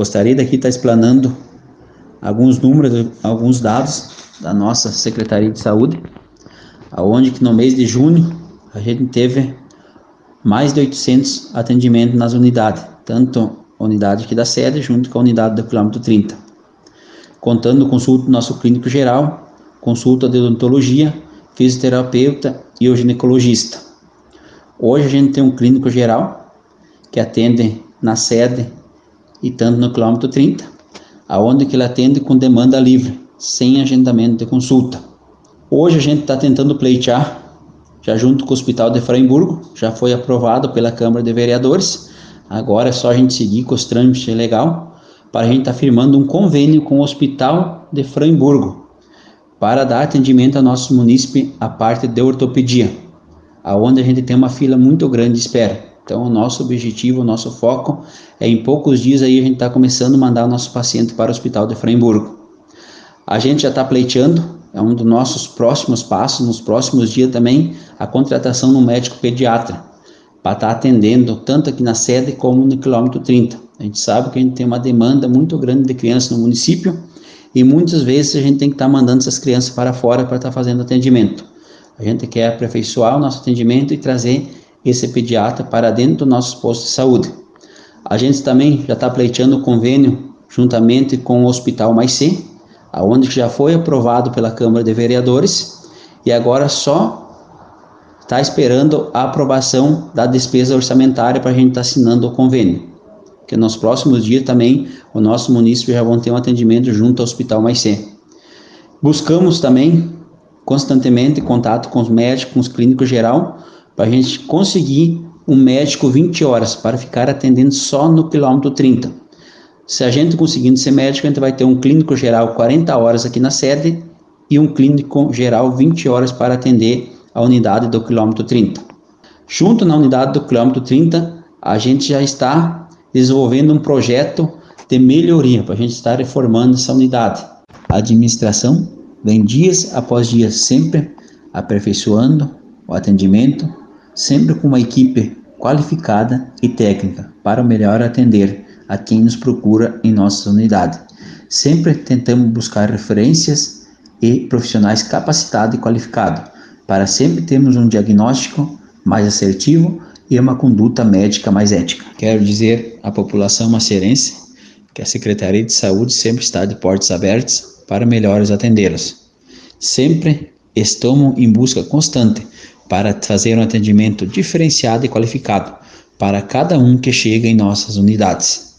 Gostaria daqui estar explanando alguns números, alguns dados da nossa Secretaria de Saúde, aonde que no mês de junho a gente teve mais de 800 atendimentos nas unidades, tanto a unidade aqui da sede junto com a unidade do quilômetro 30. Contando consulta do nosso clínico geral, consulta de odontologia, fisioterapeuta e o ginecologista. Hoje a gente tem um clínico geral que atende na sede e tanto no quilômetro 30, aonde que ele atende com demanda livre, sem agendamento de consulta. Hoje a gente está tentando pleitear, já junto com o Hospital de Freiburgo, já foi aprovado pela Câmara de Vereadores, agora é só a gente seguir com os trâmites legal, para a gente estar tá firmando um convênio com o Hospital de Freiburgo, para dar atendimento ao nosso munícipe a parte de ortopedia, aonde a gente tem uma fila muito grande de espera. Então, o nosso objetivo, o nosso foco é em poucos dias aí a gente está começando a mandar o nosso paciente para o Hospital de Freiburgo. A gente já está pleiteando, é um dos nossos próximos passos, nos próximos dias também, a contratação no médico pediatra, para estar tá atendendo tanto aqui na sede como no quilômetro 30. A gente sabe que a gente tem uma demanda muito grande de crianças no município e muitas vezes a gente tem que estar tá mandando essas crianças para fora para estar tá fazendo atendimento. A gente quer aperfeiçoar o nosso atendimento e trazer esse pediatra para dentro do nosso posto de saúde. A gente também já está pleiteando o convênio juntamente com o Hospital Mais C, aonde já foi aprovado pela Câmara de Vereadores e agora só está esperando a aprovação da despesa orçamentária para a gente estar tá assinando o convênio. Que nos próximos dias também o nosso município já vão ter um atendimento junto ao Hospital Mais C. Buscamos também constantemente contato com os médicos, com os clínicos geral, para a gente conseguir um médico 20 horas para ficar atendendo só no quilômetro 30. Se a gente conseguindo ser médico, a gente vai ter um clínico geral 40 horas aqui na sede e um clínico geral 20 horas para atender a unidade do quilômetro 30. Junto na unidade do quilômetro 30, a gente já está desenvolvendo um projeto de melhoria para a gente estar reformando essa unidade. A administração vem dias após dias sempre aperfeiçoando o atendimento, sempre com uma equipe qualificada e técnica para melhor atender a quem nos procura em nossa unidade. Sempre tentamos buscar referências e profissionais capacitados e qualificados para sempre termos um diagnóstico mais assertivo e uma conduta médica mais ética. Quero dizer à população macerense que a Secretaria de Saúde sempre está de portas abertas para melhores atendê-los. Sempre estamos em busca constante para fazer um atendimento diferenciado e qualificado para cada um que chega em nossas unidades.